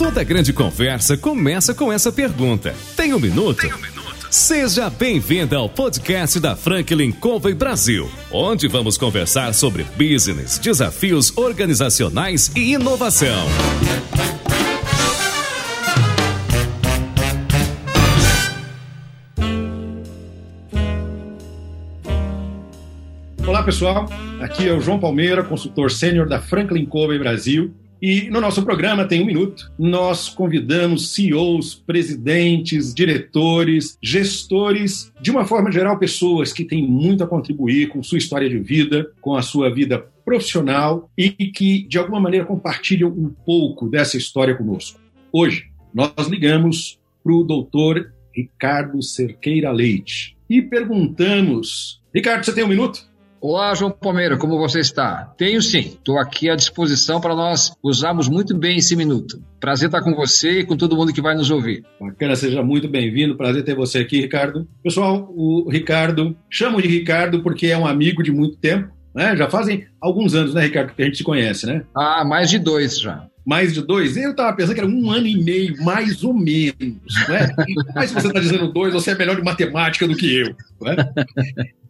Toda grande conversa começa com essa pergunta. Tem um minuto? Tem um minuto? Seja bem-vinda ao podcast da Franklin Covey Brasil, onde vamos conversar sobre business, desafios organizacionais e inovação. Olá pessoal, aqui é o João Palmeira, consultor sênior da Franklin Covey Brasil e no nosso programa Tem um Minuto, nós convidamos CEOs, presidentes, diretores, gestores, de uma forma geral, pessoas que têm muito a contribuir com sua história de vida, com a sua vida profissional e que, de alguma maneira, compartilham um pouco dessa história conosco. Hoje, nós ligamos para o doutor Ricardo Cerqueira Leite e perguntamos: Ricardo, você tem um minuto? Olá, João Palmeira, como você está? Tenho sim, estou aqui à disposição para nós usarmos muito bem esse minuto. Prazer estar com você e com todo mundo que vai nos ouvir. Bacana, seja muito bem-vindo, prazer ter você aqui, Ricardo. Pessoal, o Ricardo, chamo de Ricardo porque é um amigo de muito tempo, né? Já fazem alguns anos, né, Ricardo, que a gente se conhece, né? Ah, mais de dois já mais de dois? Eu estava pensando que era um ano e meio, mais ou menos. Né? Mas se você está dizendo dois, você é melhor de matemática do que eu. Né?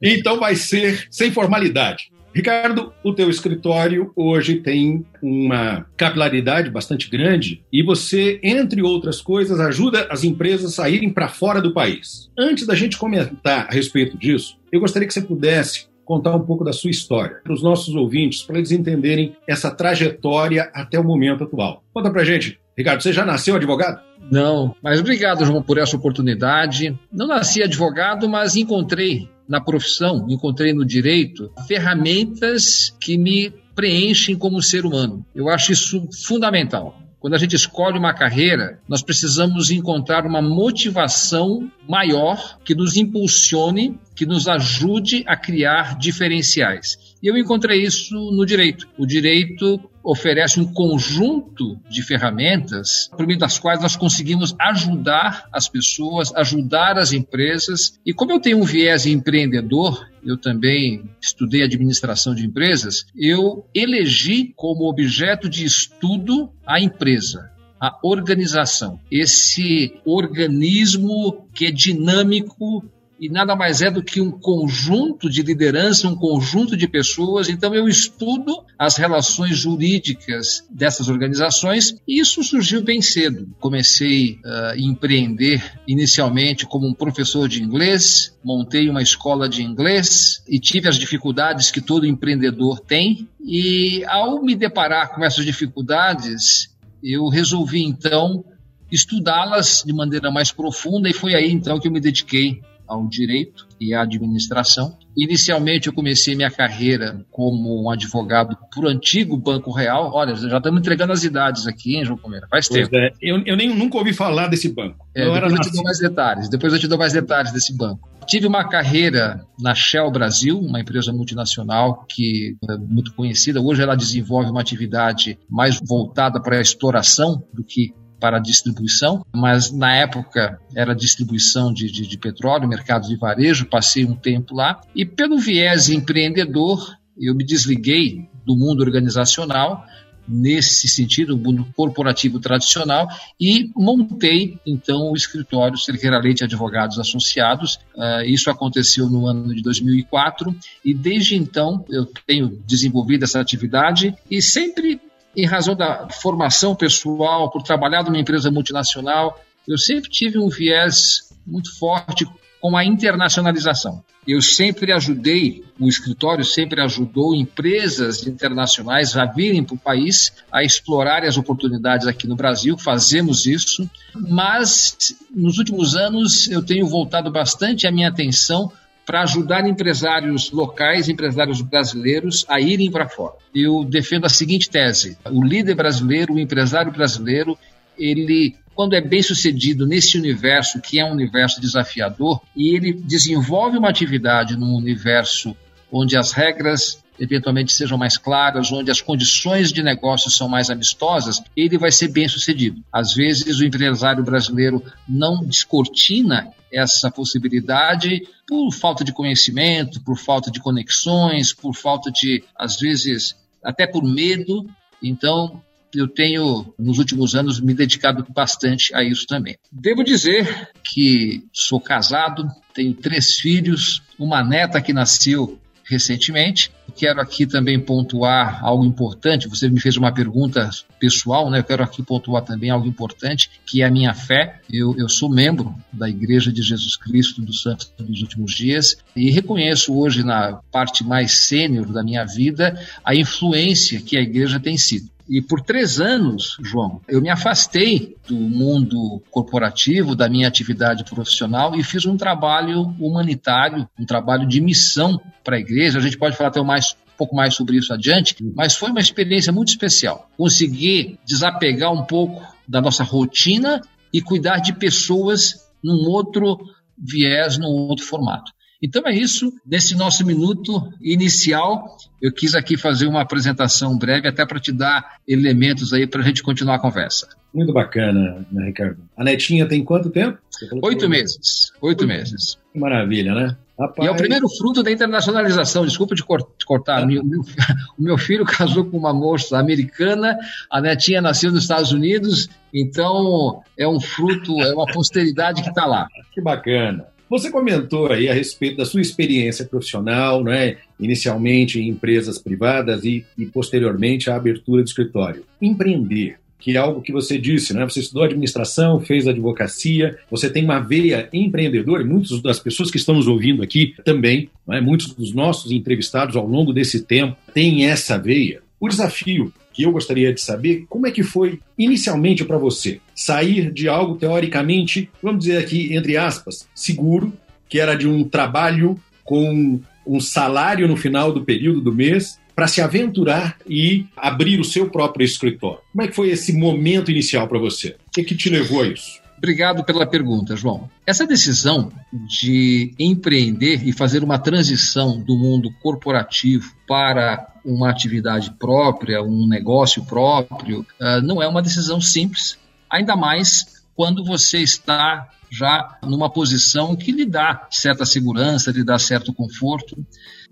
Então vai ser sem formalidade. Ricardo, o teu escritório hoje tem uma capilaridade bastante grande e você, entre outras coisas, ajuda as empresas a saírem para fora do país. Antes da gente comentar a respeito disso, eu gostaria que você pudesse contar um pouco da sua história para os nossos ouvintes, para eles entenderem essa trajetória até o momento atual. Conta para gente, Ricardo, você já nasceu advogado? Não, mas obrigado, João, por essa oportunidade. Não nasci advogado, mas encontrei na profissão, encontrei no direito ferramentas que me preenchem como ser humano. Eu acho isso fundamental. Quando a gente escolhe uma carreira, nós precisamos encontrar uma motivação maior que nos impulsione, que nos ajude a criar diferenciais. E eu encontrei isso no direito. O direito oferece um conjunto de ferramentas por meio das quais nós conseguimos ajudar as pessoas, ajudar as empresas. E como eu tenho um viés empreendedor, eu também estudei administração de empresas, eu elegi como objeto de estudo a empresa a organização, esse organismo que é dinâmico, e nada mais é do que um conjunto de liderança, um conjunto de pessoas. Então, eu estudo as relações jurídicas dessas organizações e isso surgiu bem cedo. Comecei uh, a empreender inicialmente como um professor de inglês, montei uma escola de inglês e tive as dificuldades que todo empreendedor tem. E ao me deparar com essas dificuldades, eu resolvi então estudá-las de maneira mais profunda e foi aí então que eu me dediquei ao direito e à administração. Inicialmente eu comecei minha carreira como um advogado por antigo Banco Real. Olha, já estamos entregando as idades aqui, hein, João Palmeira? Faz pois tempo. É. Eu, eu nem, nunca ouvi falar desse banco. É, depois eu te dou mais detalhes. Depois eu te dou mais detalhes desse banco. Tive uma carreira na Shell Brasil, uma empresa multinacional que é muito conhecida. Hoje ela desenvolve uma atividade mais voltada para a exploração do que para distribuição, mas na época era distribuição de, de, de petróleo, mercado de varejo, passei um tempo lá e pelo viés empreendedor eu me desliguei do mundo organizacional nesse sentido, o mundo corporativo tradicional, e montei, então, o escritório Cerqueira Leite Advogados Associados. Uh, isso aconteceu no ano de 2004, e desde então eu tenho desenvolvido essa atividade e sempre em razão da formação pessoal, por trabalhar numa empresa multinacional, eu sempre tive um viés muito forte com a internacionalização. Eu sempre ajudei, o escritório sempre ajudou empresas internacionais a virem para o país, a explorarem as oportunidades aqui no Brasil, fazemos isso, mas nos últimos anos eu tenho voltado bastante a minha atenção para ajudar empresários locais, empresários brasileiros a irem para fora. Eu defendo a seguinte tese: o líder brasileiro, o empresário brasileiro, ele quando é bem sucedido nesse universo que é um universo desafiador e ele desenvolve uma atividade num universo onde as regras eventualmente sejam mais claras, onde as condições de negócio são mais amistosas, ele vai ser bem sucedido. Às vezes o empresário brasileiro não descortina essa possibilidade por falta de conhecimento, por falta de conexões, por falta de, às vezes, até por medo. Então, eu tenho, nos últimos anos, me dedicado bastante a isso também. Devo dizer que sou casado, tenho três filhos, uma neta que nasceu recentemente. Quero aqui também pontuar algo importante. Você me fez uma pergunta pessoal, né? Eu quero aqui pontuar também algo importante, que é a minha fé. Eu, eu sou membro da Igreja de Jesus Cristo dos Santos dos Últimos Dias e reconheço hoje, na parte mais sênior da minha vida, a influência que a igreja tem sido. E por três anos, João, eu me afastei do mundo corporativo, da minha atividade profissional e fiz um trabalho humanitário, um trabalho de missão para a igreja. A gente pode falar até mais um pouco mais sobre isso adiante, mas foi uma experiência muito especial. Consegui desapegar um pouco da nossa rotina e cuidar de pessoas num outro viés, num outro formato. Então é isso, nesse nosso minuto inicial, eu quis aqui fazer uma apresentação breve, até para te dar elementos aí para a gente continuar a conversa. Muito bacana, né, Ricardo? A netinha tem quanto tempo? Oito meses. Oito, Oito meses. Que maravilha, né? Rapaz... E é o primeiro fruto da internacionalização. Desculpa te cortar. Meu, meu, o meu filho casou com uma moça americana, a netinha nasceu nos Estados Unidos, então é um fruto, é uma posteridade que está lá. Que bacana. Você comentou aí a respeito da sua experiência profissional, né? inicialmente em empresas privadas e, e posteriormente a abertura de escritório. Empreender, que é algo que você disse, né? Você estudou administração, fez advocacia, você tem uma veia empreendedora, e muitas das pessoas que estão nos ouvindo aqui também, né? muitos dos nossos entrevistados ao longo desse tempo têm essa veia. O desafio que eu gostaria de saber como é que foi inicialmente para você sair de algo teoricamente, vamos dizer aqui entre aspas, seguro, que era de um trabalho com um salário no final do período do mês, para se aventurar e abrir o seu próprio escritório. Como é que foi esse momento inicial para você? O que, que te levou a isso? Obrigado pela pergunta, João. Essa decisão de empreender e fazer uma transição do mundo corporativo para uma atividade própria, um negócio próprio, uh, não é uma decisão simples, ainda mais quando você está já numa posição que lhe dá certa segurança, lhe dá certo conforto.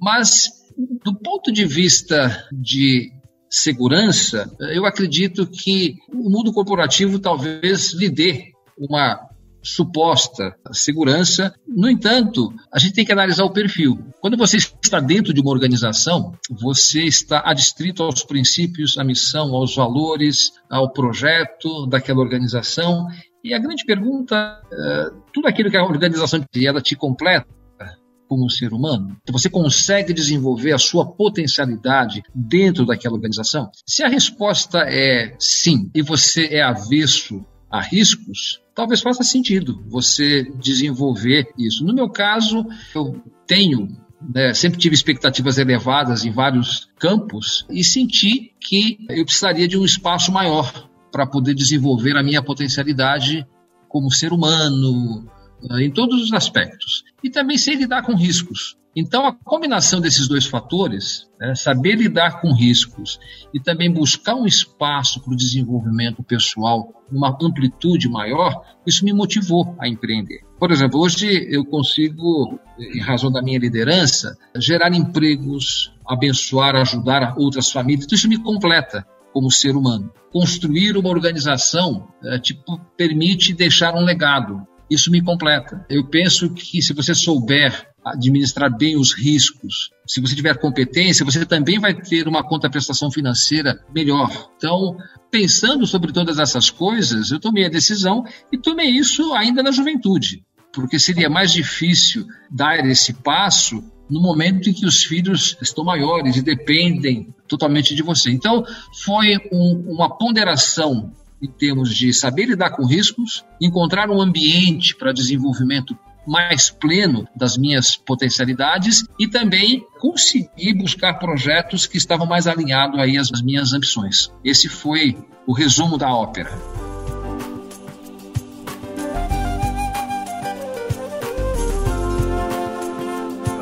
Mas, do ponto de vista de segurança, eu acredito que o mundo corporativo talvez lhe dê uma suposta segurança. No entanto, a gente tem que analisar o perfil. Quando você está dentro de uma organização, você está adstrito aos princípios, à missão, aos valores, ao projeto daquela organização. E a grande pergunta, é, tudo aquilo que a organização ela te completa, como um ser humano? Você consegue desenvolver a sua potencialidade dentro daquela organização? Se a resposta é sim e você é avesso a riscos, talvez faça sentido você desenvolver isso. No meu caso, eu tenho né, sempre tive expectativas elevadas em vários campos e senti que eu precisaria de um espaço maior para poder desenvolver a minha potencialidade como ser humano, né, em todos os aspectos. E também sei lidar com riscos. Então, a combinação desses dois fatores, né, saber lidar com riscos e também buscar um espaço para o desenvolvimento pessoal, uma amplitude maior, isso me motivou a empreender. Por exemplo, hoje eu consigo, em razão da minha liderança, gerar empregos, abençoar, ajudar outras famílias, isso me completa como ser humano. Construir uma organização é, tipo, permite deixar um legado. Isso me completa. Eu penso que se você souber administrar bem os riscos. Se você tiver competência, você também vai ter uma contraprestação financeira melhor. Então, pensando sobre todas essas coisas, eu tomei a decisão e tomei isso ainda na juventude, porque seria mais difícil dar esse passo no momento em que os filhos estão maiores e dependem totalmente de você. Então, foi um, uma ponderação em termos de saber lidar com riscos, encontrar um ambiente para desenvolvimento mais pleno das minhas potencialidades e também conseguir buscar projetos que estavam mais alinhados aí às minhas ambições. Esse foi o resumo da ópera.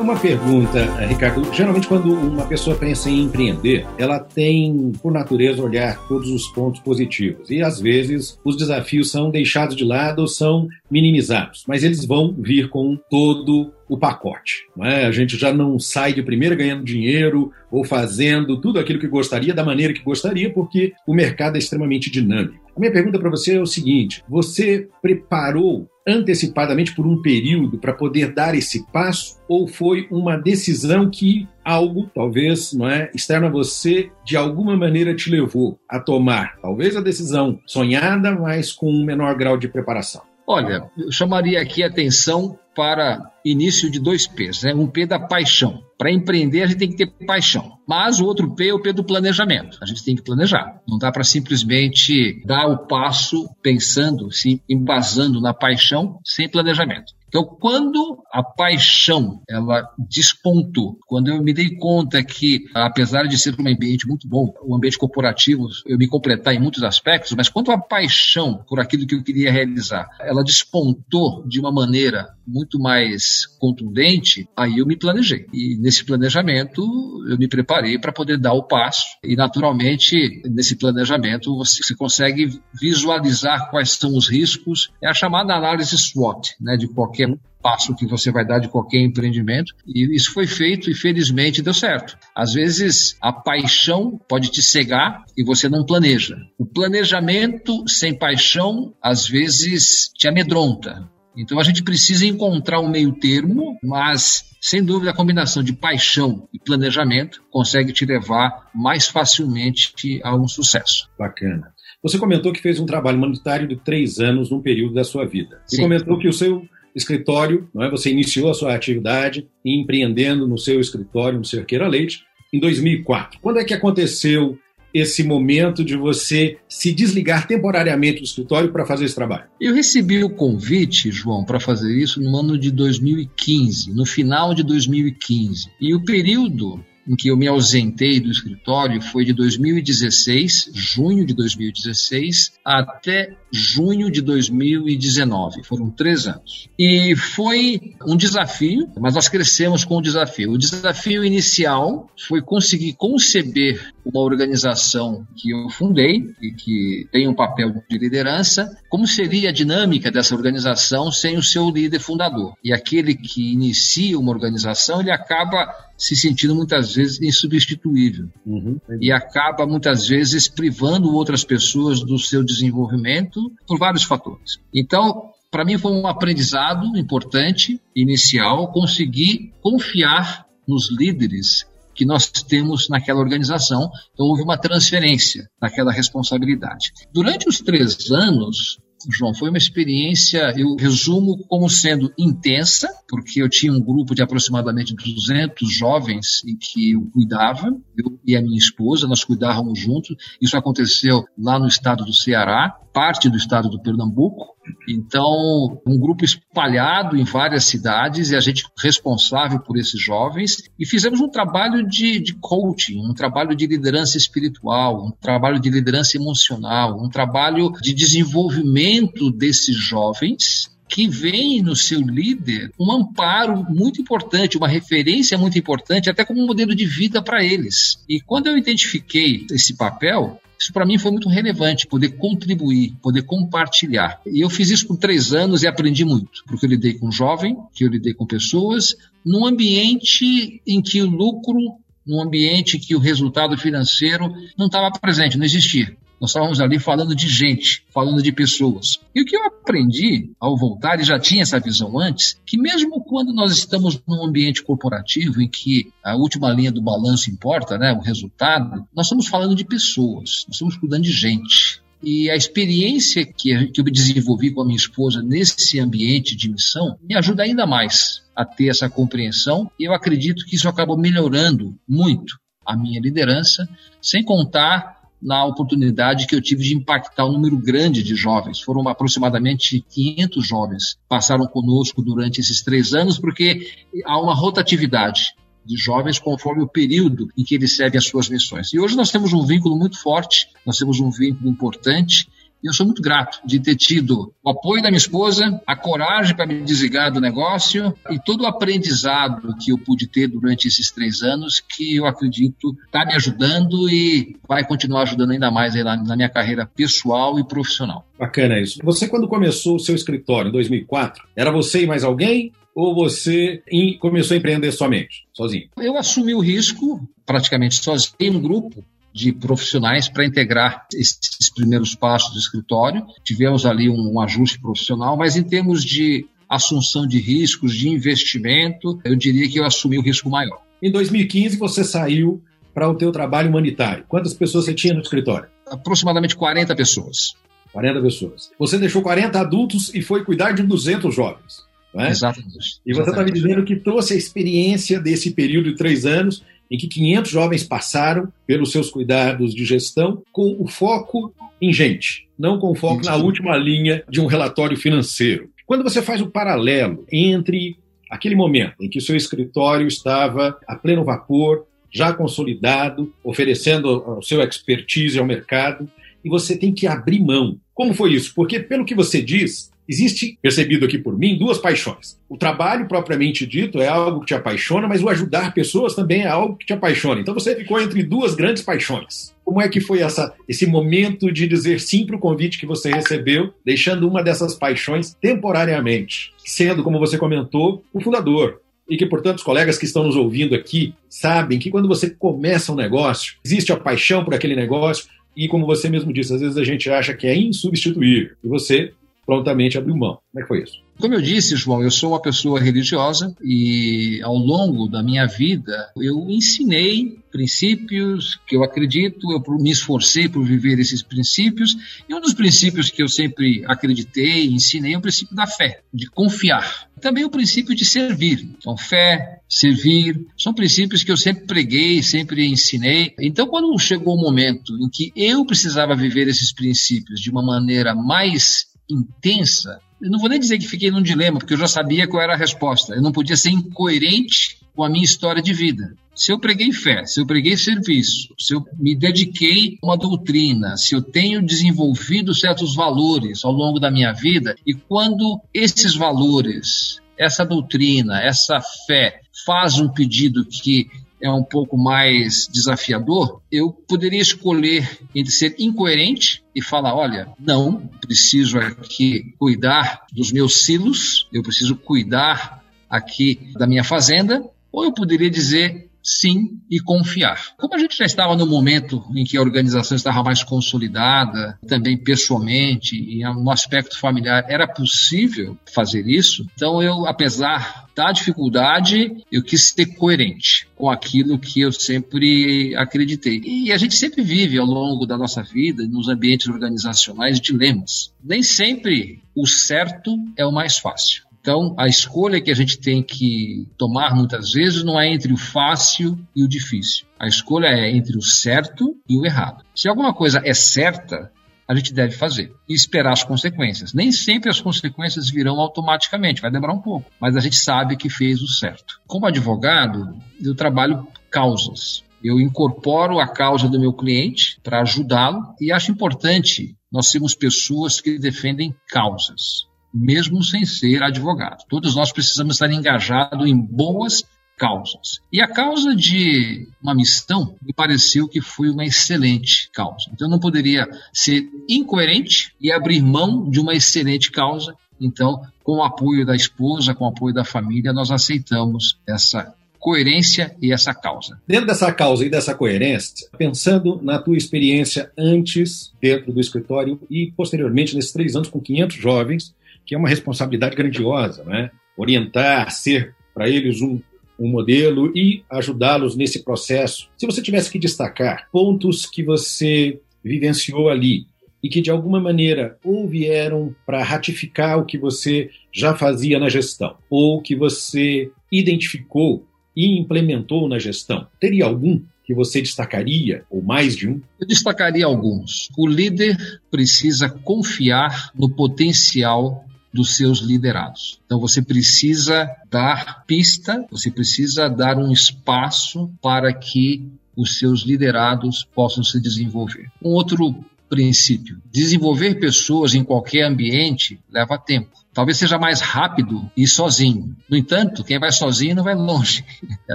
Uma pergunta, eh, Ricardo. Geralmente, quando uma pessoa pensa em empreender, ela tem, por natureza, olhar todos os pontos positivos. E, às vezes, os desafios são deixados de lado ou são minimizados. Mas eles vão vir com todo o pacote. É? A gente já não sai de primeira ganhando dinheiro ou fazendo tudo aquilo que gostaria da maneira que gostaria, porque o mercado é extremamente dinâmico. A minha pergunta para você é o seguinte: você preparou antecipadamente por um período para poder dar esse passo ou foi uma decisão que algo, talvez, não é, externo a você, de alguma maneira te levou a tomar, talvez a decisão sonhada, mas com um menor grau de preparação? Olha, eu chamaria aqui a atenção para início de dois P's, né? Um P da paixão. Para empreender, a gente tem que ter paixão. Mas o outro P é o P do planejamento. A gente tem que planejar. Não dá para simplesmente dar o passo pensando, se embasando na paixão, sem planejamento. Então, quando a paixão ela despontou, quando eu me dei conta que, apesar de ser um ambiente muito bom, um ambiente corporativo, eu me completar em muitos aspectos, mas quando a paixão por aquilo que eu queria realizar, ela despontou de uma maneira muito mais contundente, aí eu me planejei. E nesse planejamento eu me preparei para poder dar o passo. E naturalmente, nesse planejamento, você consegue visualizar quais são os riscos. É a chamada análise SWOT, né, de qualquer passo que você vai dar de qualquer empreendimento. E isso foi feito e felizmente deu certo. Às vezes a paixão pode te cegar e você não planeja. O planejamento sem paixão às vezes te amedronta. Então a gente precisa encontrar um meio termo, mas sem dúvida a combinação de paixão e planejamento consegue te levar mais facilmente a um sucesso. Bacana. Você comentou que fez um trabalho humanitário de três anos num período da sua vida. Sim. E comentou que o seu escritório, não é? você iniciou a sua atividade empreendendo no seu escritório, no Cerqueira Leite, em 2004. Quando é que aconteceu esse momento de você se desligar temporariamente do escritório para fazer esse trabalho? Eu recebi o convite, João, para fazer isso no ano de 2015, no final de 2015. E o período em que eu me ausentei do escritório foi de 2016, junho de 2016, até junho de 2019. Foram três anos. E foi um desafio, mas nós crescemos com o desafio. O desafio inicial foi conseguir conceber uma organização que eu fundei e que tem um papel de liderança, como seria a dinâmica dessa organização sem o seu líder fundador. E aquele que inicia uma organização, ele acaba se sentindo muitas vezes insubstituível uhum. e acaba muitas vezes privando outras pessoas do seu desenvolvimento por vários fatores. Então, para mim foi um aprendizado importante, inicial, conseguir confiar nos líderes que nós temos naquela organização. Então, houve uma transferência daquela responsabilidade. Durante os três anos, João, foi uma experiência, eu resumo como sendo intensa, porque eu tinha um grupo de aproximadamente 200 jovens em que eu cuidava, eu e a minha esposa, nós cuidávamos juntos. Isso aconteceu lá no estado do Ceará, parte do estado do Pernambuco. Então, um grupo espalhado em várias cidades e a gente responsável por esses jovens. E fizemos um trabalho de, de coaching, um trabalho de liderança espiritual, um trabalho de liderança emocional, um trabalho de desenvolvimento desses jovens que vem no seu líder um amparo muito importante, uma referência muito importante, até como um modelo de vida para eles. E quando eu identifiquei esse papel, isso para mim foi muito relevante, poder contribuir, poder compartilhar. E eu fiz isso por três anos e aprendi muito, porque eu lidei com jovem, que eu lidei com pessoas, num ambiente em que o lucro, num ambiente em que o resultado financeiro não estava presente, não existia. Nós estávamos ali falando de gente, falando de pessoas. E o que eu aprendi ao voltar, e já tinha essa visão antes, que mesmo quando nós estamos num ambiente corporativo em que a última linha do balanço importa, né, o resultado, nós estamos falando de pessoas, nós estamos cuidando de gente. E a experiência que, que eu desenvolvi com a minha esposa nesse ambiente de missão me ajuda ainda mais a ter essa compreensão e eu acredito que isso acaba melhorando muito a minha liderança, sem contar na oportunidade que eu tive de impactar um número grande de jovens. Foram aproximadamente 500 jovens passaram conosco durante esses três anos, porque há uma rotatividade de jovens conforme o período em que eles servem as suas missões. E hoje nós temos um vínculo muito forte, nós temos um vínculo importante eu sou muito grato de ter tido o apoio da minha esposa, a coragem para me desligar do negócio e todo o aprendizado que eu pude ter durante esses três anos, que eu acredito está me ajudando e vai continuar ajudando ainda mais na, na minha carreira pessoal e profissional. Bacana isso. Você, quando começou o seu escritório em 2004, era você e mais alguém? ou você começou a empreender somente, sozinho? Eu assumi o risco praticamente sozinho, um grupo de profissionais para integrar esses primeiros passos do escritório. Tivemos ali um, um ajuste profissional, mas em termos de assunção de riscos, de investimento, eu diria que eu assumi o risco maior. Em 2015 você saiu para o teu trabalho humanitário. Quantas pessoas você tinha no escritório? Aproximadamente 40 pessoas. 40 pessoas. Você deixou 40 adultos e foi cuidar de 200 jovens. É? Exatamente. E você está me dizendo que trouxe a experiência desse período de três anos em que 500 jovens passaram pelos seus cuidados de gestão com o foco em gente, não com foco Isso. na última linha de um relatório financeiro. Quando você faz o paralelo entre aquele momento em que o seu escritório estava a pleno vapor, já consolidado, oferecendo o seu expertise ao mercado, e você tem que abrir mão. Como foi isso? Porque, pelo que você diz, Existe, percebido aqui por mim, duas paixões. O trabalho propriamente dito é algo que te apaixona, mas o ajudar pessoas também é algo que te apaixona. Então você ficou entre duas grandes paixões. Como é que foi essa, esse momento de dizer sim para o convite que você recebeu, deixando uma dessas paixões temporariamente, sendo, como você comentou, o fundador, e que, portanto, os colegas que estão nos ouvindo aqui sabem que quando você começa um negócio, existe a paixão por aquele negócio, e como você mesmo disse, às vezes a gente acha que é insubstituível. E você prontamente abriu mão. Como é que foi isso? Como eu disse, João, eu sou uma pessoa religiosa e ao longo da minha vida eu ensinei princípios que eu acredito, eu me esforcei por viver esses princípios e um dos princípios que eu sempre acreditei, ensinei é o princípio da fé, de confiar. Também o princípio de servir. Então, fé, servir, são princípios que eu sempre preguei, sempre ensinei. Então, quando chegou o momento em que eu precisava viver esses princípios de uma maneira mais intensa, eu não vou nem dizer que fiquei num dilema, porque eu já sabia qual era a resposta. Eu não podia ser incoerente com a minha história de vida. Se eu preguei fé, se eu preguei serviço, se eu me dediquei a uma doutrina, se eu tenho desenvolvido certos valores ao longo da minha vida, e quando esses valores, essa doutrina, essa fé faz um pedido que é um pouco mais desafiador, eu poderia escolher entre ser incoerente e falar: olha, não, preciso aqui cuidar dos meus silos, eu preciso cuidar aqui da minha fazenda, ou eu poderia dizer: sim e confiar. Como a gente já estava no momento em que a organização estava mais consolidada, também pessoalmente e no aspecto familiar era possível fazer isso, então eu, apesar da dificuldade, eu quis ser coerente com aquilo que eu sempre acreditei. E a gente sempre vive ao longo da nossa vida, nos ambientes organizacionais, dilemas. Nem sempre o certo é o mais fácil. Então, a escolha que a gente tem que tomar muitas vezes não é entre o fácil e o difícil. A escolha é entre o certo e o errado. Se alguma coisa é certa, a gente deve fazer e esperar as consequências. Nem sempre as consequências virão automaticamente, vai demorar um pouco, mas a gente sabe que fez o certo. Como advogado, eu trabalho causas. Eu incorporo a causa do meu cliente para ajudá-lo e acho importante nós sermos pessoas que defendem causas mesmo sem ser advogado. Todos nós precisamos estar engajados em boas causas. E a causa de uma missão me pareceu que foi uma excelente causa. Então eu não poderia ser incoerente e abrir mão de uma excelente causa. Então, com o apoio da esposa, com o apoio da família, nós aceitamos essa coerência e essa causa. Dentro dessa causa e dessa coerência, pensando na tua experiência antes dentro do escritório e posteriormente nesses três anos com 500 jovens, que é uma responsabilidade grandiosa, né? Orientar, ser para eles um, um modelo e ajudá-los nesse processo. Se você tivesse que destacar pontos que você vivenciou ali e que de alguma maneira ou vieram para ratificar o que você já fazia na gestão, ou que você identificou e implementou na gestão, teria algum que você destacaria, ou mais de um? Eu destacaria alguns. O líder precisa confiar no potencial dos seus liderados. Então você precisa dar pista, você precisa dar um espaço para que os seus liderados possam se desenvolver. Um outro princípio. Desenvolver pessoas em qualquer ambiente leva tempo. Talvez seja mais rápido ir sozinho. No entanto, quem vai sozinho não vai longe. É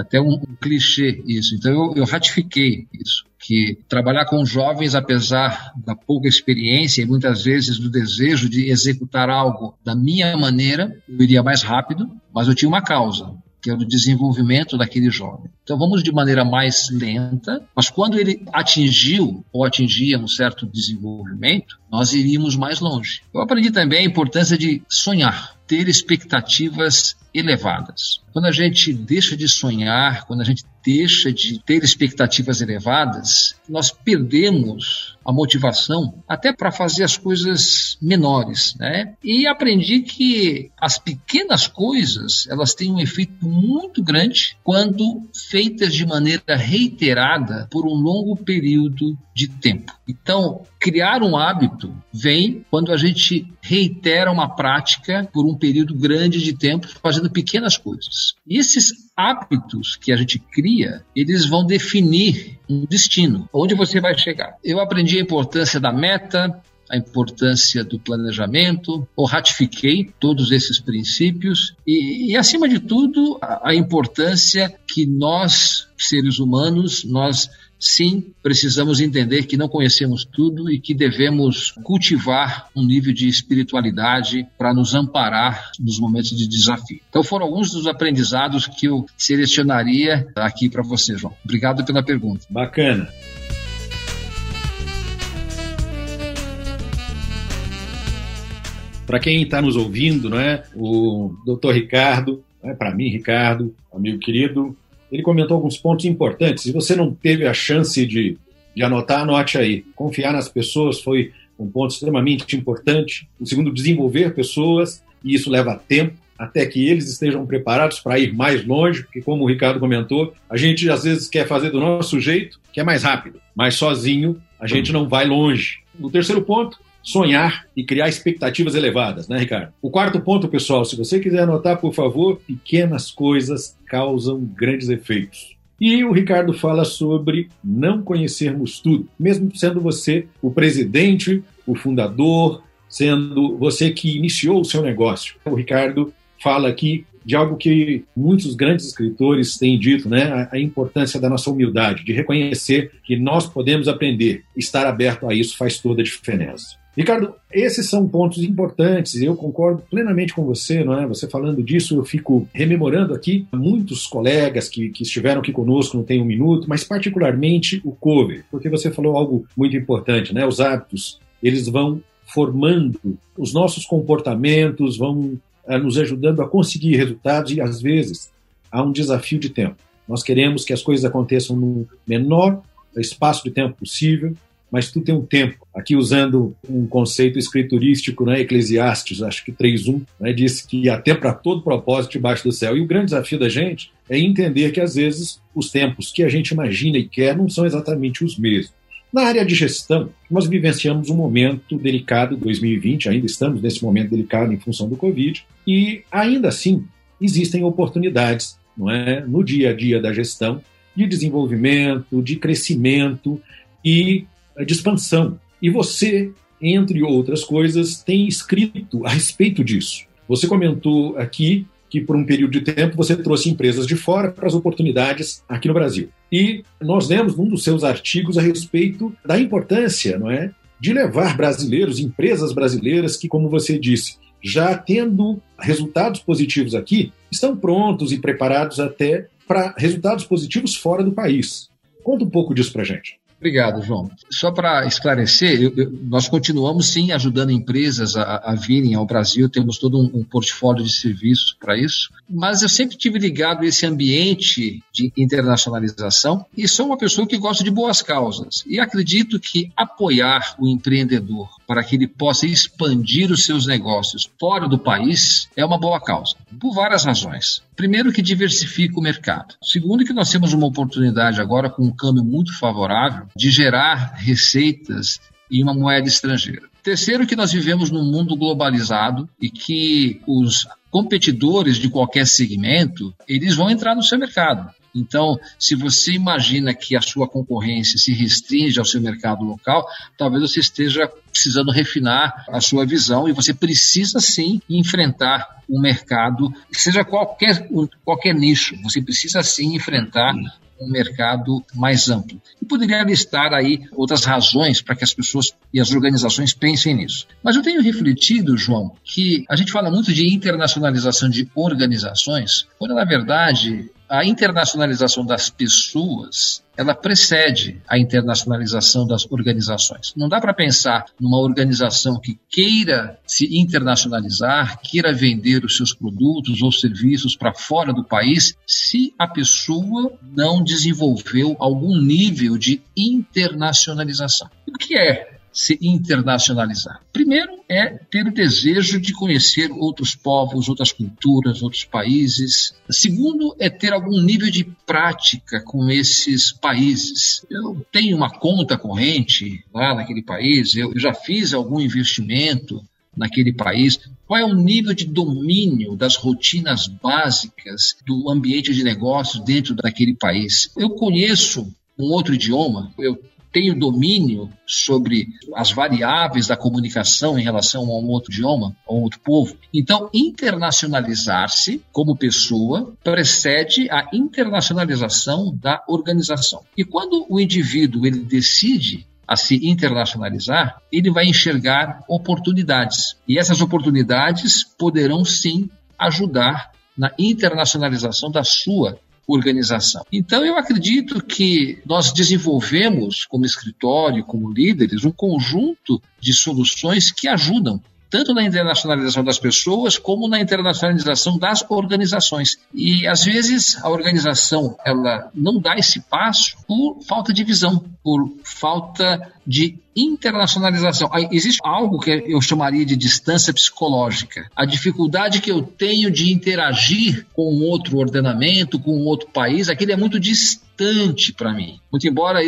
até um, um clichê isso. Então eu, eu ratifiquei isso que trabalhar com jovens, apesar da pouca experiência e muitas vezes do desejo de executar algo da minha maneira, eu iria mais rápido, mas eu tinha uma causa que é o desenvolvimento daquele jovem. Então vamos de maneira mais lenta, mas quando ele atingiu ou atingia um certo desenvolvimento, nós iríamos mais longe. Eu aprendi também a importância de sonhar, ter expectativas elevadas. Quando a gente deixa de sonhar, quando a gente deixa de ter expectativas elevadas, nós perdemos a motivação até para fazer as coisas menores, né? E aprendi que as pequenas coisas, elas têm um efeito muito grande quando feitas de maneira reiterada por um longo período de tempo. Então, criar um hábito vem quando a gente reitera uma prática por um período grande de tempo, fazendo pequenas coisas. E esses hábitos que a gente cria, eles vão definir um destino, onde você vai chegar. Eu aprendi a importância da meta, a importância do planejamento, ou ratifiquei todos esses princípios e, e acima de tudo, a, a importância que nós, seres humanos, nós sim, precisamos entender que não conhecemos tudo e que devemos cultivar um nível de espiritualidade para nos amparar nos momentos de desafio. Então, foram alguns dos aprendizados que eu selecionaria aqui para você, João. Obrigado pela pergunta. Bacana. Para quem está nos ouvindo, né, o doutor Ricardo, né, para mim, Ricardo, amigo querido, ele comentou alguns pontos importantes. Se você não teve a chance de, de anotar, anote aí. Confiar nas pessoas foi um ponto extremamente importante. O segundo, desenvolver pessoas, e isso leva tempo até que eles estejam preparados para ir mais longe, porque, como o Ricardo comentou, a gente às vezes quer fazer do nosso jeito, que é mais rápido, mas sozinho a gente não vai longe. O terceiro ponto, sonhar e criar expectativas elevadas, né, Ricardo? O quarto ponto, pessoal, se você quiser anotar, por favor, pequenas coisas causam grandes efeitos. E o Ricardo fala sobre não conhecermos tudo, mesmo sendo você o presidente, o fundador, sendo você que iniciou o seu negócio. O Ricardo fala aqui de algo que muitos grandes escritores têm dito, né? A, importância da nossa humildade, de reconhecer que nós podemos aprender. Estar aberto a isso faz toda a diferença. Ricardo, esses são pontos importantes eu concordo plenamente com você, não é? Você falando disso, eu fico rememorando aqui muitos colegas que, que estiveram aqui conosco, não tem um minuto, mas particularmente o cover, porque você falou algo muito importante, né? Os hábitos, eles vão formando os nossos comportamentos, vão é, nos ajudando a conseguir resultados e às vezes há um desafio de tempo. Nós queremos que as coisas aconteçam no menor espaço de tempo possível, mas tu tem um tempo. Aqui usando um conceito escriturístico, né, Eclesiastes, acho que 3.1, né, diz que há tempo para todo propósito debaixo do céu. E o grande desafio da gente é entender que às vezes os tempos que a gente imagina e quer não são exatamente os mesmos. Na área de gestão, nós vivenciamos um momento delicado, 2020, ainda estamos nesse momento delicado em função do Covid, e ainda assim existem oportunidades não é, no dia a dia da gestão de desenvolvimento, de crescimento e de expansão. E você, entre outras coisas, tem escrito a respeito disso. Você comentou aqui que por um período de tempo você trouxe empresas de fora para as oportunidades aqui no Brasil. E nós lemos um dos seus artigos a respeito da importância, não é, de levar brasileiros, empresas brasileiras que, como você disse, já tendo resultados positivos aqui, estão prontos e preparados até para resultados positivos fora do país. Conta um pouco disso para gente. Obrigado, João. Só para esclarecer, eu, eu, nós continuamos sim ajudando empresas a, a virem ao Brasil, temos todo um, um portfólio de serviços para isso, mas eu sempre tive ligado a esse ambiente de internacionalização e sou uma pessoa que gosta de boas causas. E acredito que apoiar o empreendedor para que ele possa expandir os seus negócios fora do país é uma boa causa, por várias razões. Primeiro, que diversifica o mercado. Segundo, que nós temos uma oportunidade agora com um câmbio muito favorável de gerar receitas em uma moeda estrangeira. Terceiro, que nós vivemos num mundo globalizado e que os competidores de qualquer segmento, eles vão entrar no seu mercado. Então, se você imagina que a sua concorrência se restringe ao seu mercado local, talvez você esteja precisando refinar a sua visão e você precisa sim enfrentar o um mercado, seja qualquer, qualquer nicho, você precisa sim enfrentar um mercado mais amplo. E poderia listar aí outras razões para que as pessoas e as organizações pensem nisso. Mas eu tenho refletido, João, que a gente fala muito de internacionalização de organizações, quando na verdade a internacionalização das pessoas ela precede a internacionalização das organizações. Não dá para pensar numa organização que queira se internacionalizar, queira vender os seus produtos ou serviços para fora do país, se a pessoa não desenvolveu algum nível de internacionalização. O que é se internacionalizar? Primeiro é ter o desejo de conhecer outros povos, outras culturas, outros países. Segundo é ter algum nível de prática com esses países. Eu tenho uma conta corrente lá naquele país, eu já fiz algum investimento naquele país, qual é o nível de domínio das rotinas básicas do ambiente de negócios dentro daquele país. Eu conheço um outro idioma, eu tenho domínio sobre as variáveis da comunicação em relação a um outro idioma, a um outro povo. Então, internacionalizar-se como pessoa precede a internacionalização da organização. E quando o indivíduo ele decide a se internacionalizar, ele vai enxergar oportunidades. E essas oportunidades poderão sim ajudar na internacionalização da sua organização. Então, eu acredito que nós desenvolvemos, como escritório, como líderes, um conjunto de soluções que ajudam tanto na internacionalização das pessoas como na internacionalização das organizações. E às vezes a organização ela não dá esse passo por falta de visão, por falta de internacionalização. Existe algo que eu chamaria de distância psicológica. A dificuldade que eu tenho de interagir com outro ordenamento, com outro país, aquele é muito distante para mim. Muito embora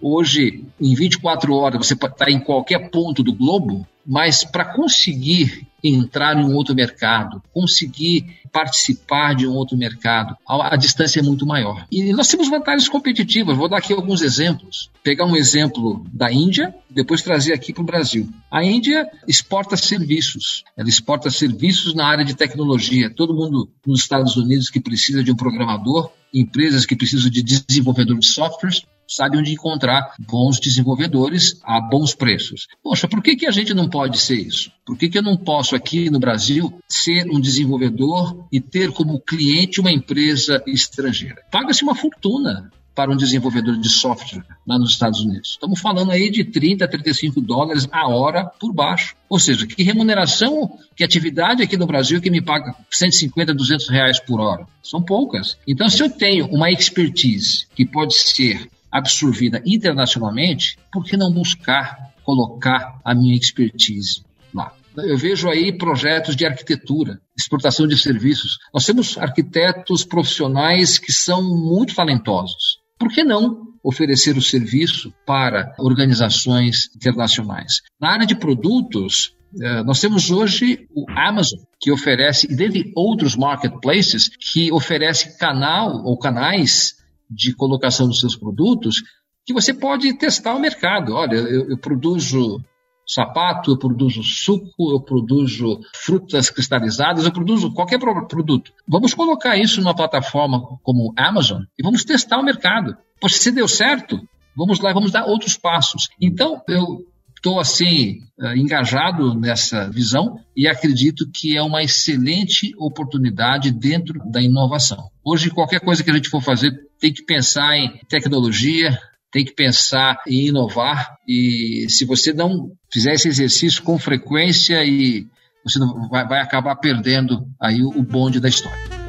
hoje, em 24 horas, você está em qualquer ponto do globo, mas para conseguir entrar em um outro mercado, conseguir participar de um outro mercado, a, a, distância é muito maior. E nós temos vantagens competitivas, vou dar aqui alguns exemplos. Pegar um exemplo da Índia, depois trazer aqui para o Brasil. A Índia exporta serviços, ela exporta serviços na área de tecnologia. Todo mundo nos Estados Unidos que precisa de um programador, empresas que precisam de desenvolvedor de softwares, sabe onde encontrar bons desenvolvedores a bons preços. Poxa, por que, que a gente não pode ser isso? Por que, que eu não posso aqui no Brasil ser um desenvolvedor e ter como cliente uma empresa estrangeira? Paga-se uma fortuna para um desenvolvedor de software lá nos Estados Unidos. Estamos falando aí de 30 a 35 dólares a hora por baixo. Ou seja, que remuneração, que atividade aqui no Brasil que me paga 150, 200 reais por hora? São poucas. Então, se eu tenho uma expertise que pode ser absorvida internacionalmente, por que não buscar colocar a minha expertise lá? Eu vejo aí projetos de arquitetura, exportação de serviços. Nós temos arquitetos profissionais que são muito talentosos. Por que não oferecer o serviço para organizações internacionais? Na área de produtos, eh, nós temos hoje o Amazon, que oferece, e dentre outros marketplaces, que oferece canal ou canais de colocação dos seus produtos que você pode testar o mercado. Olha, eu, eu produzo sapato, eu produzo suco, eu produzo frutas cristalizadas, eu produzo qualquer produto. Vamos colocar isso numa plataforma como Amazon e vamos testar o mercado. Pois se deu certo, vamos lá, vamos dar outros passos. Então, eu estou assim eh, engajado nessa visão e acredito que é uma excelente oportunidade dentro da inovação. Hoje, qualquer coisa que a gente for fazer tem que pensar em tecnologia, tem que pensar em inovar e se você não fizer esse exercício com frequência e você vai, vai acabar perdendo aí o bonde da história.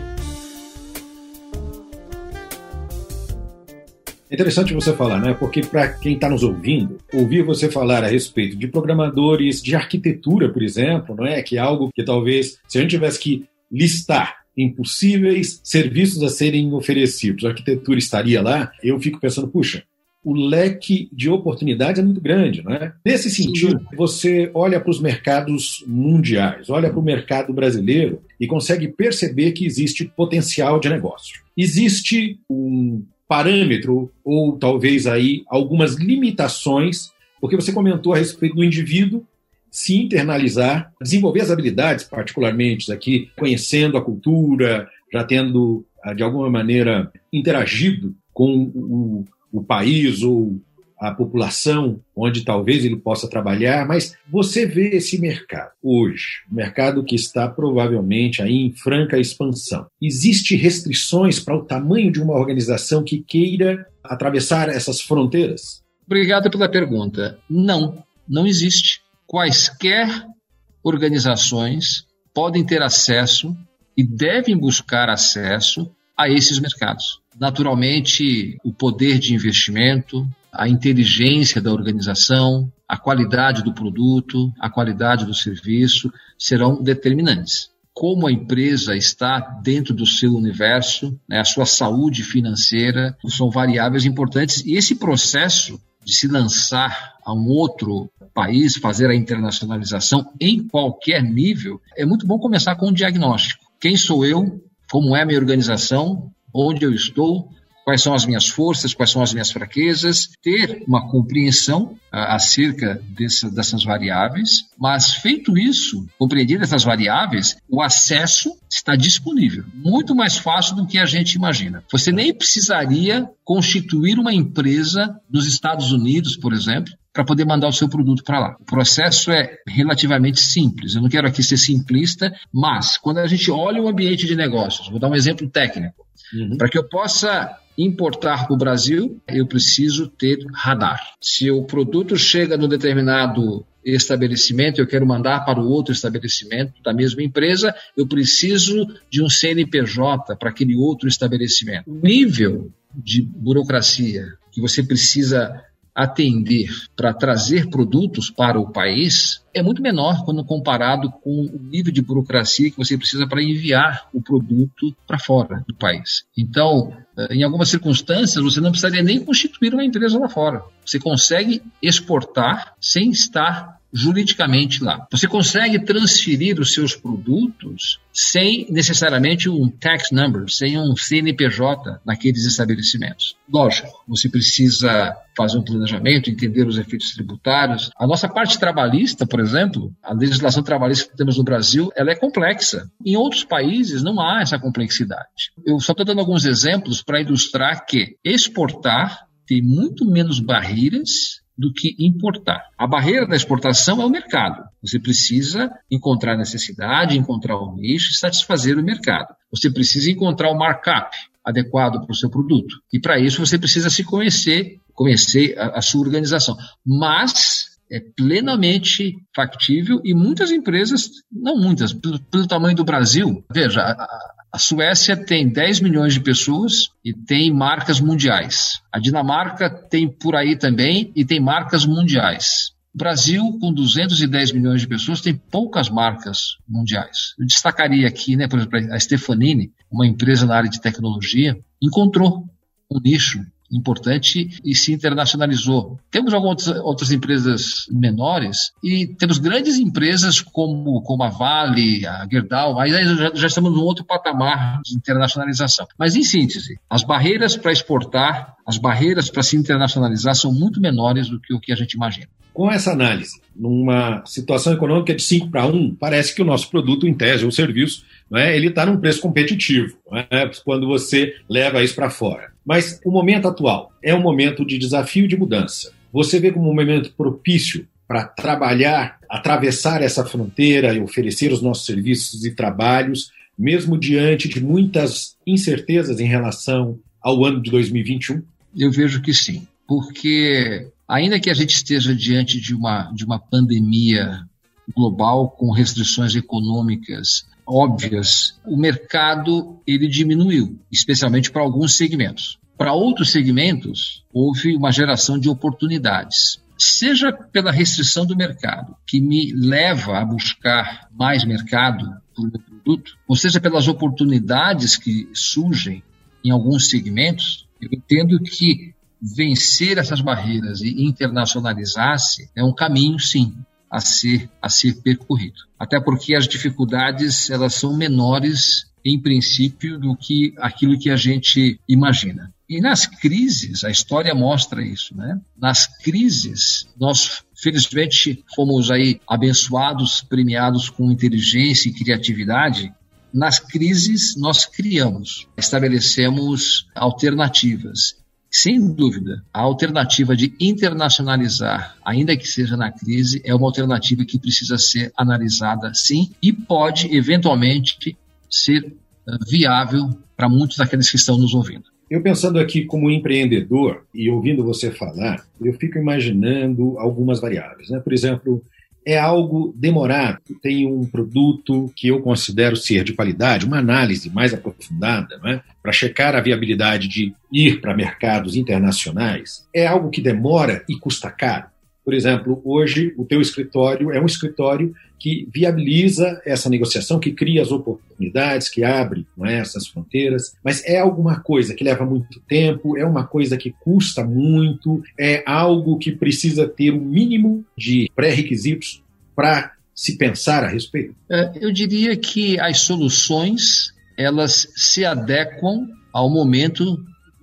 Interessante você falar, né? Porque para quem está nos ouvindo, ouvir você falar a respeito de programadores, de arquitetura, por exemplo, não é? Que é algo que talvez, se a gente tivesse que listar impossíveis serviços a serem oferecidos, a arquitetura estaria lá, eu fico pensando, puxa, o leque de oportunidades é muito grande. Não é? Nesse sentido, você olha para os mercados mundiais, olha para o mercado brasileiro e consegue perceber que existe potencial de negócio. Existe um parâmetro ou talvez aí algumas limitações, porque você comentou a respeito do indivíduo se internalizar, desenvolver as habilidades, particularmente aqui, conhecendo a cultura, já tendo, ah, de alguma maneira, interagido com o, o país ou a população onde talvez ele possa trabalhar, mas você vê esse mercado hoje, mercado que está provavelmente aí em franca expansão. Existem restrições para o tamanho de uma organização que queira atravessar essas fronteiras? Obrigado pela pergunta. Não, não existe quaisquer organizações podem ter acesso e devem buscar acesso a esses mercados. Naturalmente, o poder de investimento, a inteligência da organização, a qualidade do produto, a qualidade do serviço serão determinantes. Como a empresa está dentro do seu universo, né, a sua saúde financeira, são variáveis importantes. E esse processo de se lançar a um outro país, fazer a internacionalização em qualquer nível, é muito bom começar com um diagnóstico. Quem sou eu? Como é a minha organização? Onde eu estou? Quais são as minhas forças, quais são as minhas fraquezas, ter uma compreensão uh, acerca dessa, dessas variáveis, mas feito isso, compreendido essas variáveis, o acesso está disponível, muito mais fácil do que a gente imagina. Você nem precisaria constituir uma empresa nos Estados Unidos, por exemplo, para poder mandar o seu produto para lá. O processo é relativamente simples. Eu não quero aqui ser simplista, mas quando a gente olha o ambiente de negócios, vou dar um exemplo técnico. Uhum. Para que eu possa importar para o Brasil, eu preciso ter radar. Se o produto chega no determinado estabelecimento, eu quero mandar para o outro estabelecimento da mesma empresa, eu preciso de um CNPJ para aquele outro estabelecimento. O nível de burocracia que você precisa atender para trazer produtos para o país é muito menor quando comparado com o nível de burocracia que você precisa para enviar o produto para fora do país. Então, eh, em algumas circunstâncias, você não precisaria nem constituir uma empresa lá fora. Você consegue exportar sem estar juridicamente lá. Você consegue transferir os seus produtos sem necessariamente um tax number, sem um CNPJ naqueles estabelecimentos. Lógico, você precisa fazer um planejamento, entender os efeitos tributários. A nossa parte trabalhista, por exemplo, a legislação trabalhista que temos no Brasil, ela é complexa. Em outros países não há essa complexidade. Eu só estou dando alguns exemplos para ilustrar que exportar tem muito menos barreiras do que importar. A barreira da exportação é o mercado. Você precisa encontrar necessidade, encontrar o nicho e satisfazer o mercado. Você precisa encontrar o markup adequado para o seu produto. E para isso você precisa se conhecer, conhecer a, a sua organização. Mas é plenamente factível e muitas empresas, não muitas, pelo, pelo tamanho do Brasil, veja, a, a Suécia tem 10 milhões de pessoas e tem marcas mundiais. A Dinamarca tem por aí também e tem marcas mundiais. O Brasil, com 210 milhões de pessoas, tem poucas marcas mundiais. Eu destacaria aqui, né, por exemplo, a Stefanini, uma empresa na área de tecnologia, encontrou um nicho importante e se internacionalizou. Temos algumas outras empresas menores e temos grandes empresas como, como a Vale, a Gerdau, mas aí já, já estamos num outro patamar de internacionalização. Mas, em síntese, as barreiras para exportar, as barreiras para se internacionalizar são muito menores do que o que a gente imagina. Com essa análise, numa situação econômica de 5 para 1, parece que o nosso produto, em tese, ou serviço, é, ele está num preço competitivo, é, quando você leva isso para fora. Mas o momento atual é um momento de desafio de mudança. Você vê como um momento propício para trabalhar, atravessar essa fronteira e oferecer os nossos serviços e trabalhos, mesmo diante de muitas incertezas em relação ao ano de 2021? Eu vejo que sim, porque ainda que a gente esteja diante de uma, de uma pandemia global com restrições econômicas óbvias, o mercado ele diminuiu, especialmente para alguns segmentos. Para outros segmentos, houve uma geração de oportunidades. Seja pela restrição do mercado, que me leva a buscar mais mercado para o meu produto, ou seja pelas oportunidades que surgem em alguns segmentos, eu entendo que vencer essas barreiras e internacionalizar-se é um caminho, sim, a ser, a ser percorrido. Até porque as dificuldades elas são menores, em princípio, do que aquilo que a gente imagina. E nas crises, a história mostra isso, né? Nas crises, nós felizmente fomos aí abençoados, premiados com inteligência e criatividade. Nas crises, nós criamos, estabelecemos alternativas. Sem dúvida, a alternativa de internacionalizar, ainda que seja na crise, é uma alternativa que precisa ser analisada, sim, e pode, eventualmente, ser eh, viável para muitos daqueles que estão nos ouvindo. Eu pensando aqui como empreendedor e ouvindo você falar, eu fico imaginando algumas variáveis. Né? Por exemplo, é algo demorado, tem um produto que eu considero ser de qualidade, uma análise mais aprofundada, né? para checar a viabilidade de ir para mercados internacionais, é algo que demora e custa caro. Por exemplo, hoje o teu escritório é um escritório que viabiliza essa negociação, que cria as oportunidades, que abre é, essas fronteiras, mas é alguma coisa que leva muito tempo, é uma coisa que custa muito, é algo que precisa ter um mínimo de pré-requisitos para se pensar a respeito? É, eu diria que as soluções elas se adequam ao momento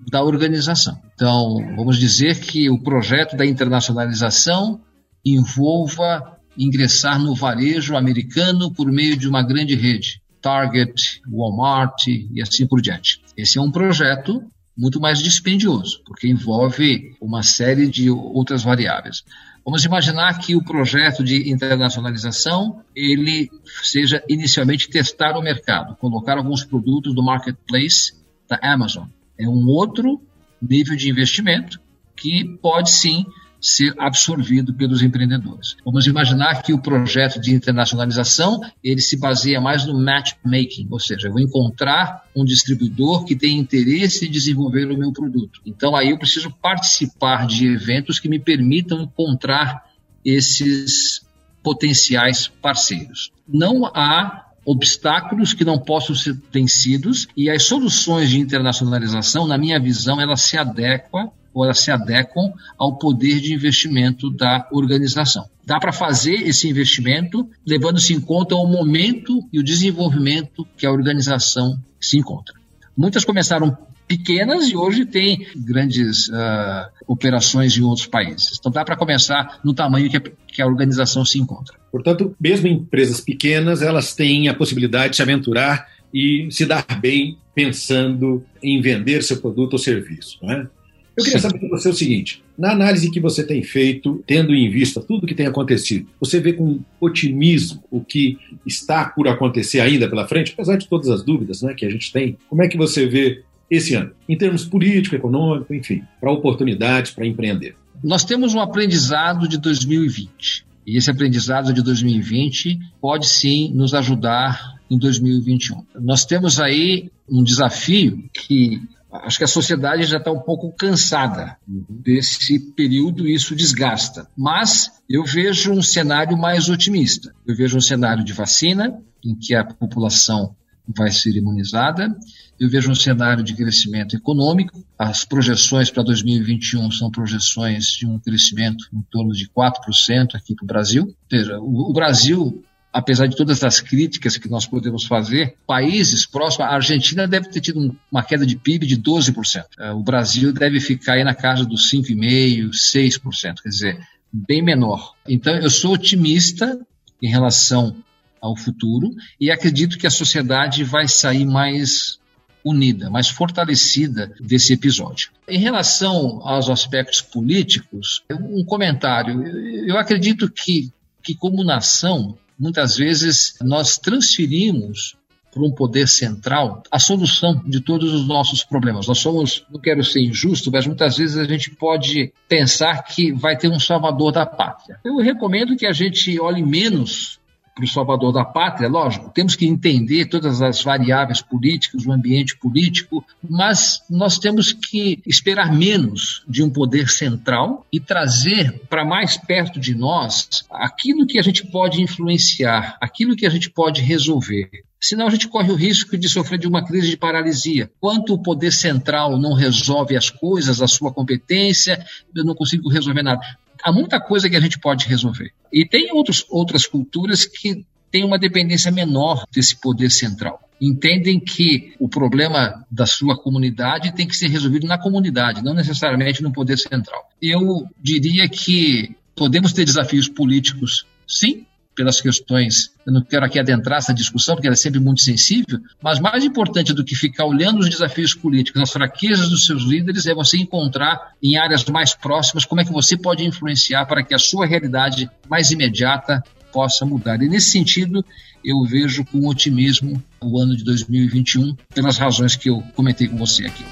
da organização. Então, vamos dizer que o projeto da internacionalização envolva ingressar no varejo americano por meio de uma grande rede, Target, Walmart e assim por diante. Esse é um projeto muito mais dispendioso, porque envolve uma série de outras variáveis. Vamos imaginar que o projeto de internacionalização ele seja inicialmente testar o mercado, colocar alguns produtos do marketplace da Amazon é um outro nível de investimento que pode sim ser absorvido pelos empreendedores. Vamos imaginar que o projeto de internacionalização ele se baseia mais no matchmaking, ou seja, eu vou encontrar um distribuidor que tem interesse em desenvolver o meu produto. Então aí eu preciso participar de eventos que me permitam encontrar esses potenciais parceiros. Não há obstáculos que não possam ser vencidos e as soluções de internacionalização, na minha visão, elas se adequam ou elas se adequam ao poder de investimento da organização. Dá para fazer esse investimento levando-se em conta o momento e o desenvolvimento que a organização se encontra. Muitas começaram pequenas e hoje tem grandes uh, operações em outros países. Então dá para começar no tamanho que a, que a organização se encontra. Portanto, mesmo empresas pequenas, elas têm a possibilidade de se aventurar e se dar bem pensando em vender seu produto ou serviço. Não é? Eu queria Sim. saber de você o seguinte: na análise que você tem feito, tendo em vista tudo que tem acontecido, você vê com otimismo o que está por acontecer ainda pela frente, apesar de todas as dúvidas né, que a gente tem? Como é que você vê esse ano, em termos político, econômico, enfim, para oportunidades para empreender? Nós temos um aprendizado de 2020. E esse aprendizado de 2020 pode sim nos ajudar em 2021. Nós temos aí um desafio que acho que a sociedade já está um pouco cansada desse período e isso desgasta. Mas eu vejo um cenário mais otimista. Eu vejo um cenário de vacina, em que a população vai ser imunizada. Eu vejo um cenário de crescimento econômico. As projeções para 2021 são projeções de um crescimento em torno de 4% aqui para o Brasil. Ou seja, o Brasil apesar de todas as críticas que nós podemos fazer, países próximos, a Argentina deve ter tido uma queda de PIB de 12%. É, o Brasil deve ficar aí na casa dos 5,5%, 6%, quer dizer, bem menor. Então, eu sou otimista em relação ao futuro e acredito que a sociedade vai sair mais unida, mais fortalecida desse episódio. Em relação aos aspectos políticos, um comentário. Eu acredito que, que como nação, muitas vezes nós transferimos para um poder central a solução de todos os nossos problemas. Nós somos, não quero ser injusto, mas muitas vezes a gente pode pensar que vai ter um salvador da pátria. Eu recomendo que a gente olhe menos para o salvador da pátria, lógico, temos que entender todas as variáveis políticas, o ambiente político, mas nós temos que esperar menos de um poder central e trazer para mais perto de nós aquilo que a gente pode influenciar, aquilo que a gente pode resolver. Senão a gente corre o risco de sofrer de uma crise de paralisia. Quanto o poder central não resolve as coisas, a sua competência, eu não consigo resolver nada. Há muita coisa que a gente pode resolver. E tem outros, outras culturas que têm uma dependência menor desse poder central. Entendem que o problema da sua comunidade tem que ser resolvido na comunidade, não necessariamente no poder central. Eu diria que podemos ter desafios políticos, sim, pelas questões. Eu não quero aqui adentrar essa discussão, porque ela é sempre muito sensível, mas mais importante do que ficar olhando os desafios políticos, as fraquezas dos seus líderes, é você encontrar em áreas mais próximas como é que você pode influenciar para que a sua realidade mais imediata possa mudar. E nesse sentido, eu vejo com otimismo o ano de 2021, pelas razões que eu comentei com você aqui.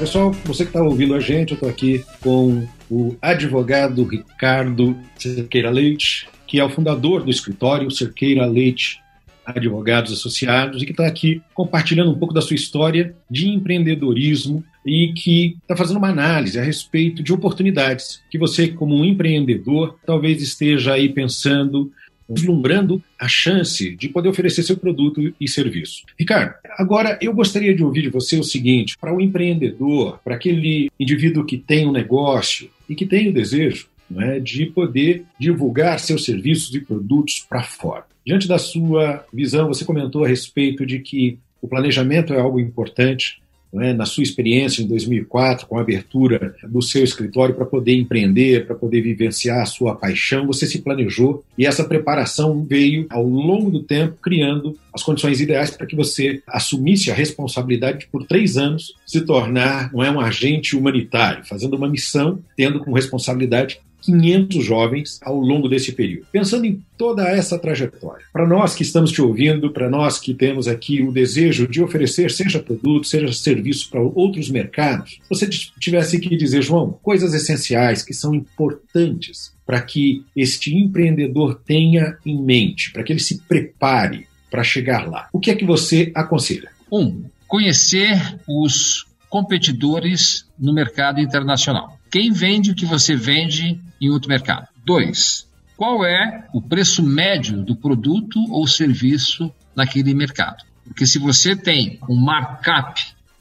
Pessoal, você que está ouvindo a gente, eu estou aqui com o advogado Ricardo Cerqueira Leite, que é o fundador do escritório Cerqueira Leite Advogados Associados e que está aqui compartilhando um pouco da sua história de empreendedorismo e que está fazendo uma análise a respeito de oportunidades que você, como um empreendedor, talvez esteja aí pensando vislumbrando a chance de poder oferecer seu produto e serviço. Ricardo, agora eu gostaria de ouvir de você o seguinte: para o empreendedor, para aquele indivíduo que tem um negócio e que tem o desejo é, de poder divulgar seus serviços e produtos para fora. Diante da sua visão, você comentou a respeito de que o planejamento é algo importante, é? na sua experiência em 2004, com a abertura do seu escritório para poder empreender, para poder vivenciar a sua paixão, você se planejou e essa preparação veio ao longo do tempo criando as condições ideais para que você assumisse a responsabilidade de, por três anos, se tornar não é, um agente humanitário, fazendo uma missão, tendo como responsabilidade 500 jovens ao longo desse período. Pensando em toda essa trajetória, para nós que estamos te ouvindo, para nós que temos aqui o desejo de oferecer, seja produto, seja serviço para outros mercados, você tivesse que dizer, João, coisas essenciais que são importantes para que este empreendedor tenha em mente, para que ele se prepare para chegar lá. O que é que você aconselha? Um, conhecer os competidores no mercado internacional. Quem vende o que você vende em outro mercado? Dois, qual é o preço médio do produto ou serviço naquele mercado? Porque se você tem um markup,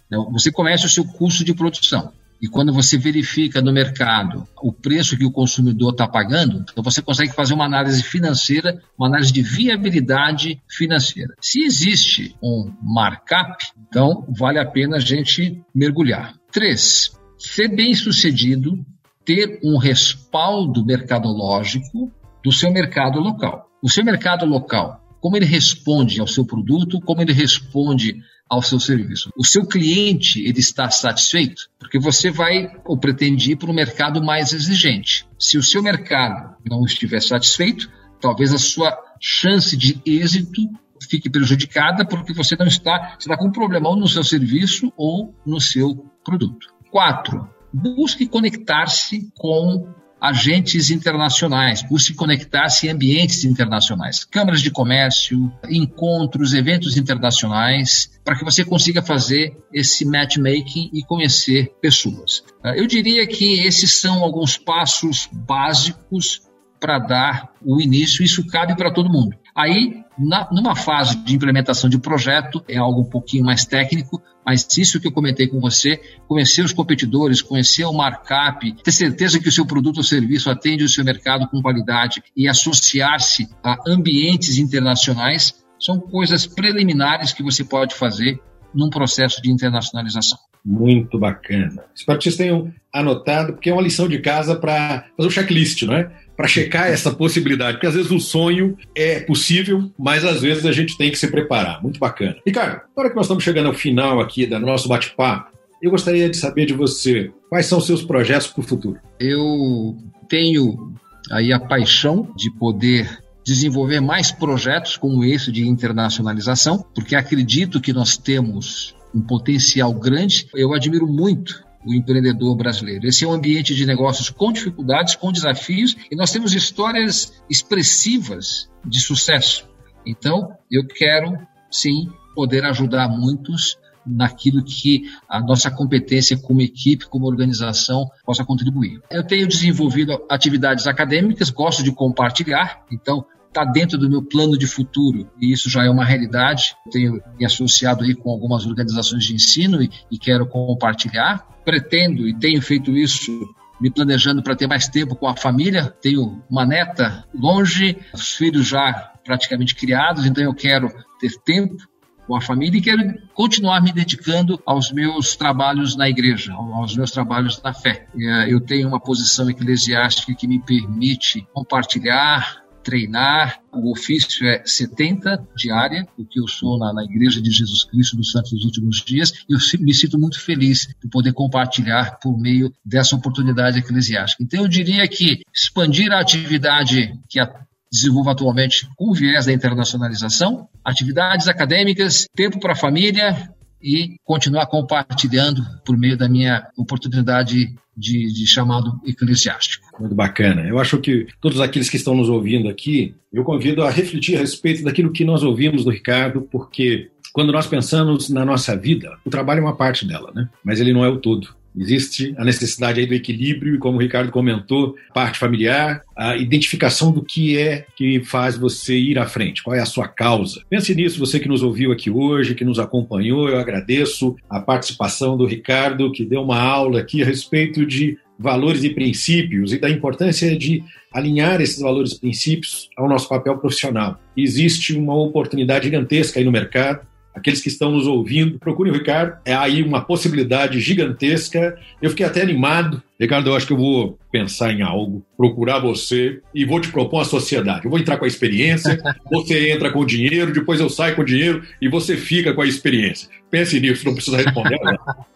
né, você conhece o seu custo de produção. E quando você verifica no mercado o preço que o consumidor está pagando, então você consegue fazer uma análise financeira, uma análise de viabilidade financeira. Se existe um markup, então vale a pena a gente mergulhar. Três, ser bem sucedido, ter um respaldo mercadológico do seu mercado local. O seu mercado local, como ele responde ao seu produto, como ele responde ao seu serviço. O seu cliente ele está satisfeito porque você vai ou pretende ir para um mercado mais exigente. Se o seu mercado não estiver satisfeito, talvez a sua chance de êxito fique prejudicada porque você não está, você está com um problemão no seu serviço ou no seu produto. Quatro, busque conectar-se com agentes internacionais, busque conectar-se em ambientes internacionais, câmaras de comércio, encontros, eventos internacionais, para que você consiga fazer esse matchmaking e conhecer pessoas. Eu diria que esses são alguns passos básicos para dar o início, isso cabe para todo mundo. Aí, na, numa fase de implementação de projeto, é algo um pouquinho mais técnico, mas isso que eu comentei com você, conhecer os competidores, conhecer o markup, ter certeza que o seu produto ou serviço atende o seu mercado com qualidade e associar-se a ambientes internacionais, são coisas preliminares que você pode fazer num processo de internacionalização. Muito bacana. Espero que vocês tenham anotado, porque é uma lição de casa para fazer o checklist, não é? Para checar essa possibilidade, porque às vezes o sonho é possível, mas às vezes a gente tem que se preparar. Muito bacana. Ricardo, agora que nós estamos chegando ao final aqui do nosso bate-papo, eu gostaria de saber de você quais são seus projetos para o futuro. Eu tenho aí a paixão de poder desenvolver mais projetos como esse de internacionalização, porque acredito que nós temos um potencial grande. Eu admiro muito o empreendedor brasileiro. Esse é um ambiente de negócios com dificuldades, com desafios, e nós temos histórias expressivas de sucesso. Então, eu quero, sim, poder ajudar muitos naquilo que a nossa competência como equipe, como organização, possa contribuir. Eu tenho desenvolvido atividades acadêmicas, gosto de compartilhar, então está dentro do meu plano de futuro e isso já é uma realidade. Tenho me associado aí com algumas organizações de ensino e, e quero compartilhar. Pretendo e tenho feito isso me planejando para ter mais tempo com a família. Tenho uma neta longe, os filhos já praticamente criados, então eu quero ter tempo com a família e quero continuar me dedicando aos meus trabalhos na igreja, aos meus trabalhos na fé. Eh, eu tenho uma posição eclesiástica que me permite compartilhar, treinar. O ofício é 70 diária, o que eu sou na, na Igreja de Jesus Cristo dos Santos dos Últimos Dias. Eu me sinto muito feliz de poder compartilhar por meio dessa oportunidade eclesiástica. Então, eu diria que expandir a atividade que a desenvolvo atualmente com viés da internacionalização, atividades acadêmicas, tempo para a família e continuar compartilhando por meio da minha oportunidade de, de, chamado eclesiástico. Muito bacana. Eu acho que todos aqueles que estão nos ouvindo aqui, eu convido a refletir a respeito daquilo que nós ouvimos do Ricardo, porque quando nós pensamos na nossa vida, o trabalho é uma parte dela, né? Mas ele não é o todo. Existe a necessidade aí do equilíbrio, e como o Ricardo comentou, parte familiar, a identificação do que é que faz você ir à frente, qual é a sua causa. Pense nisso, você que nos ouviu aqui hoje, que nos acompanhou, eu agradeço a participação do Ricardo, que deu uma aula aqui a respeito de valores e princípios e da importância de alinhar esses valores e princípios ao nosso papel profissional. Existe uma oportunidade gigantesca aí no mercado aqueles que estão nos ouvindo, procurem o Ricardo. É aí uma possibilidade gigantesca. Eu fiquei até animado. Ricardo, eu acho que eu vou pensar em algo, procurar você e vou te propor uma sociedade. Eu vou entrar com a experiência, você entra com o dinheiro, depois eu saio com o dinheiro e você fica com a experiência. Pense nisso, não precisa responder.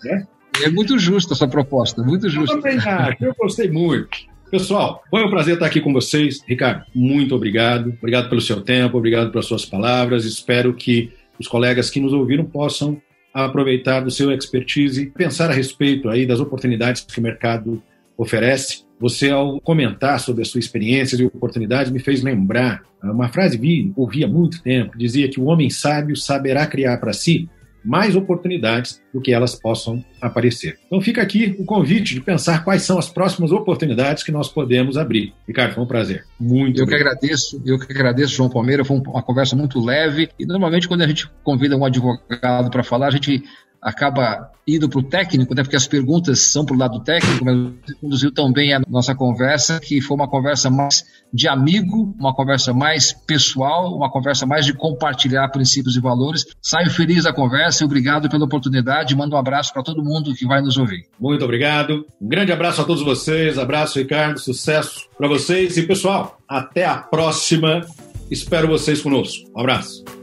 né? É muito justa essa proposta, muito justa. Eu também acho, eu gostei muito. Pessoal, foi um prazer estar aqui com vocês. Ricardo, muito obrigado. Obrigado pelo seu tempo, obrigado pelas suas palavras. Espero que os colegas que nos ouviram possam aproveitar do seu expertise, pensar a respeito aí das oportunidades que o mercado oferece. Você, ao comentar sobre as suas experiências e oportunidades, me fez lembrar uma frase que ouvi há muito tempo, dizia que o homem sábio saberá criar para si mais oportunidades do que elas possam aparecer. Então fica aqui o convite de pensar quais são as próximas oportunidades que nós podemos abrir. Ricardo, foi um prazer. Muito Eu obrigado. que agradeço, eu que agradeço, João Palmeira, foi uma conversa muito leve e normalmente quando a gente convida um advogado para falar, a gente acaba indo para o técnico, né, porque as perguntas são para o lado técnico, mas conduziu também a nossa conversa, que foi uma conversa mais de amigo, uma conversa mais pessoal, uma conversa mais de compartilhar princípios e valores. Saio feliz da conversa e obrigado pela oportunidade. Mando um abraço para todo mundo que vai nos ouvir. Muito obrigado. Um grande abraço a todos vocês. Abraço, Ricardo. Sucesso para vocês. E, pessoal, até a próxima. Espero vocês conosco. Um abraço.